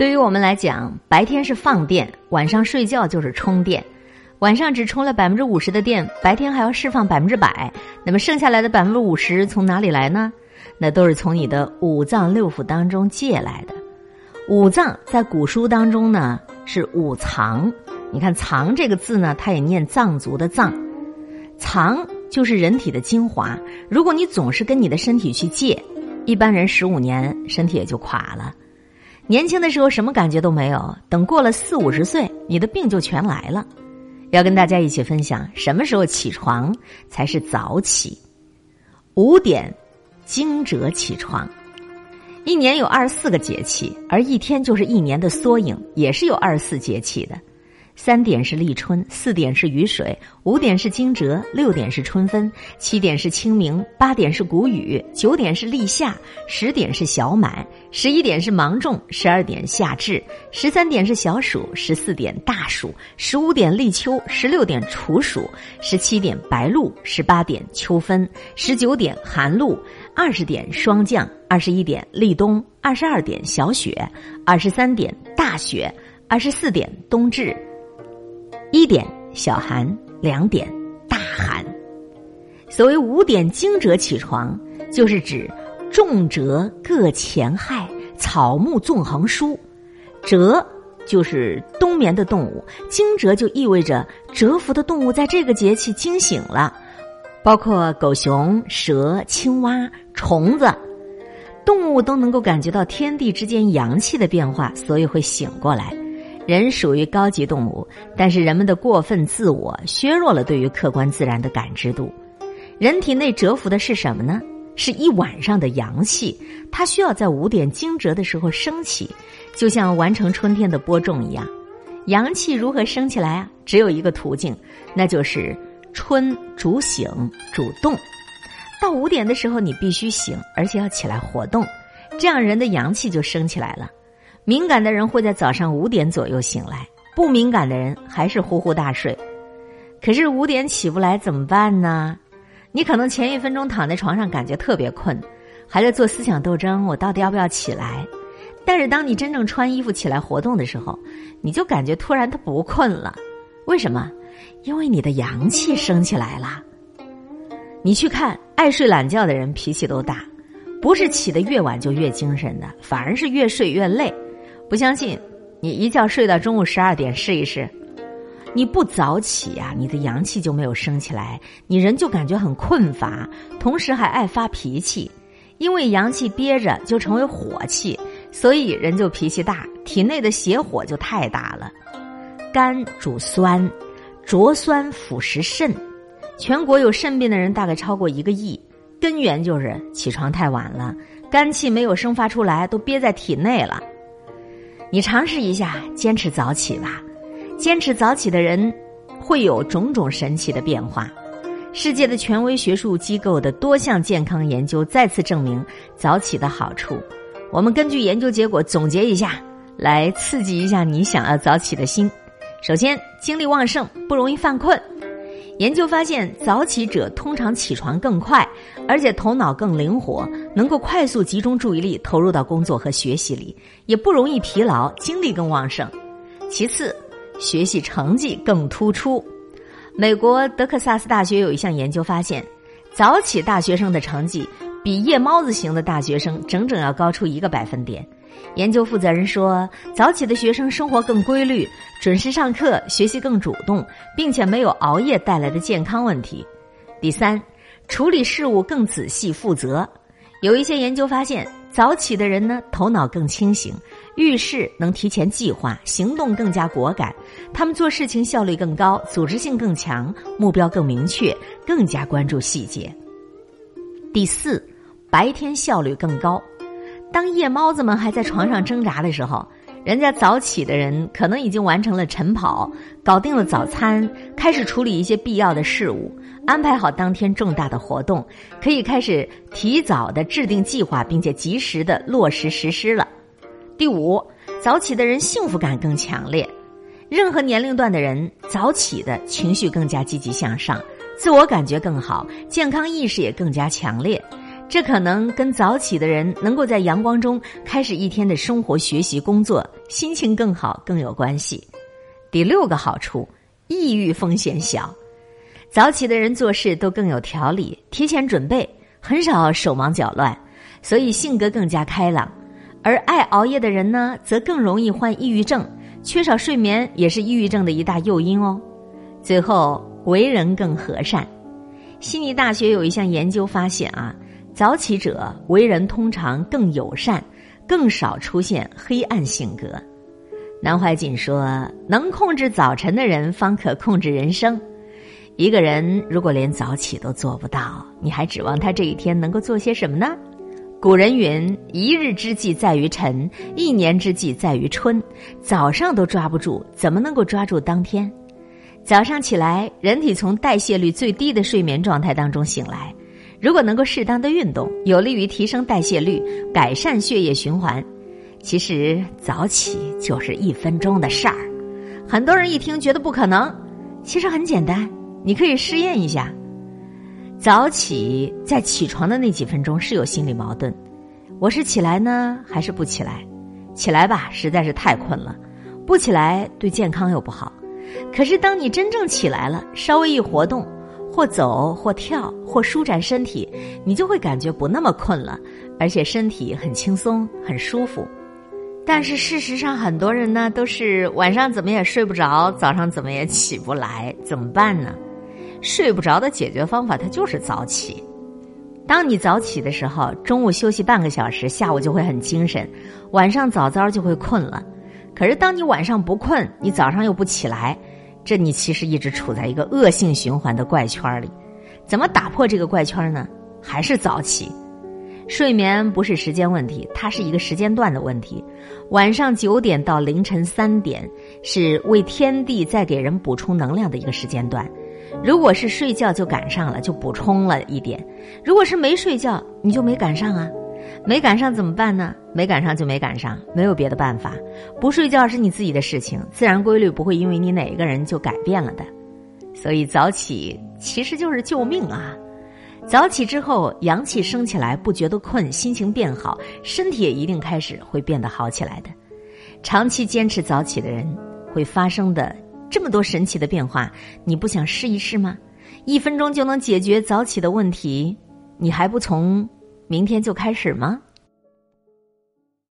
对于我们来讲，白天是放电，晚上睡觉就是充电。晚上只充了百分之五十的电，白天还要释放百分之百。那么剩下来的百分之五十从哪里来呢？那都是从你的五脏六腑当中借来的。五脏在古书当中呢是五藏，你看“藏”这个字呢，它也念藏族的“藏”，藏就是人体的精华。如果你总是跟你的身体去借，一般人十五年身体也就垮了。年轻的时候什么感觉都没有，等过了四五十岁，你的病就全来了。要跟大家一起分享，什么时候起床才是早起？五点，惊蛰起床。一年有二十四个节气，而一天就是一年的缩影，也是有二十四节气的。三点是立春，四点是雨水，五点是惊蛰，六点是春分，七点是清明，八点是谷雨，九点是立夏，十点是小满，十一点是芒种，十二点夏至，十三点是小暑，十四点大暑，十五点立秋，十六点处暑，十七点白露，十八点秋分，十九点寒露，二十点霜降，二十一点立冬，二十二点小雪，二十三点大雪，二十四点冬至。一点小寒，两点大寒。所谓五点惊蛰起床，就是指重蛰各前害，草木纵横舒。蛰就是冬眠的动物，惊蛰就意味着蛰伏的动物在这个节气惊醒了，包括狗熊、蛇、青蛙、虫子，动物都能够感觉到天地之间阳气的变化，所以会醒过来。人属于高级动物，但是人们的过分自我削弱了对于客观自然的感知度。人体内蛰伏的是什么呢？是一晚上的阳气，它需要在五点惊蛰的时候升起，就像完成春天的播种一样。阳气如何升起来啊？只有一个途径，那就是春主醒主动。到五点的时候，你必须醒，而且要起来活动，这样人的阳气就升起来了。敏感的人会在早上五点左右醒来，不敏感的人还是呼呼大睡。可是五点起不来怎么办呢？你可能前一分钟躺在床上感觉特别困，还在做思想斗争，我到底要不要起来？但是当你真正穿衣服起来活动的时候，你就感觉突然他不困了。为什么？因为你的阳气升起来了。你去看爱睡懒觉的人脾气都大，不是起得越晚就越精神的，反而是越睡越累。不相信，你一觉睡到中午十二点试一试。你不早起呀，你的阳气就没有升起来，你人就感觉很困乏，同时还爱发脾气。因为阳气憋着就成为火气，所以人就脾气大，体内的邪火就太大了。肝主酸，浊酸腐蚀肾，全国有肾病的人大概超过一个亿，根源就是起床太晚了，肝气没有生发出来，都憋在体内了。你尝试一下，坚持早起吧。坚持早起的人，会有种种神奇的变化。世界的权威学术机构的多项健康研究再次证明早起的好处。我们根据研究结果总结一下，来刺激一下你想要早起的心。首先，精力旺盛，不容易犯困。研究发现，早起者通常起床更快，而且头脑更灵活，能够快速集中注意力投入到工作和学习里，也不容易疲劳，精力更旺盛。其次，学习成绩更突出。美国德克萨斯大学有一项研究发现，早起大学生的成绩比夜猫子型的大学生整整要高出一个百分点。研究负责人说：“早起的学生生活更规律，准时上课，学习更主动，并且没有熬夜带来的健康问题。第三，处理事务更仔细负责。有一些研究发现，早起的人呢，头脑更清醒，遇事能提前计划，行动更加果敢，他们做事情效率更高，组织性更强，目标更明确，更加关注细节。第四，白天效率更高。”当夜猫子们还在床上挣扎的时候，人家早起的人可能已经完成了晨跑，搞定了早餐，开始处理一些必要的事务，安排好当天重大的活动，可以开始提早的制定计划，并且及时的落实实施了。第五，早起的人幸福感更强烈，任何年龄段的人早起的情绪更加积极向上，自我感觉更好，健康意识也更加强烈。这可能跟早起的人能够在阳光中开始一天的生活、学习、工作，心情更好更有关系。第六个好处，抑郁风险小。早起的人做事都更有条理，提前准备，很少手忙脚乱，所以性格更加开朗。而爱熬夜的人呢，则更容易患抑郁症，缺少睡眠也是抑郁症的一大诱因哦。最后，为人更和善。悉尼大学有一项研究发现啊。早起者为人通常更友善，更少出现黑暗性格。南怀瑾说：“能控制早晨的人，方可控制人生。一个人如果连早起都做不到，你还指望他这一天能够做些什么呢？”古人云：“一日之计在于晨，一年之计在于春。”早上都抓不住，怎么能够抓住当天？早上起来，人体从代谢率最低的睡眠状态当中醒来。如果能够适当的运动，有利于提升代谢率，改善血液循环。其实早起就是一分钟的事儿。很多人一听觉得不可能，其实很简单，你可以试验一下。早起在起床的那几分钟是有心理矛盾，我是起来呢还是不起来？起来吧，实在是太困了；不起来对健康又不好。可是当你真正起来了，稍微一活动。或走或跳或舒展身体，你就会感觉不那么困了，而且身体很轻松很舒服。但是事实上，很多人呢都是晚上怎么也睡不着，早上怎么也起不来，怎么办呢？睡不着的解决方法，它就是早起。当你早起的时候，中午休息半个小时，下午就会很精神，晚上早早就会困了。可是当你晚上不困，你早上又不起来。这你其实一直处在一个恶性循环的怪圈里，怎么打破这个怪圈呢？还是早起。睡眠不是时间问题，它是一个时间段的问题。晚上九点到凌晨三点是为天地在给人补充能量的一个时间段。如果是睡觉就赶上了，就补充了一点；如果是没睡觉，你就没赶上啊。没赶上怎么办呢？没赶上就没赶上，没有别的办法。不睡觉是你自己的事情，自然规律不会因为你哪一个人就改变了的。所以早起其实就是救命啊！早起之后，阳气升起来，不觉得困，心情变好，身体也一定开始会变得好起来的。长期坚持早起的人会发生的这么多神奇的变化，你不想试一试吗？一分钟就能解决早起的问题，你还不从？明天就开始吗？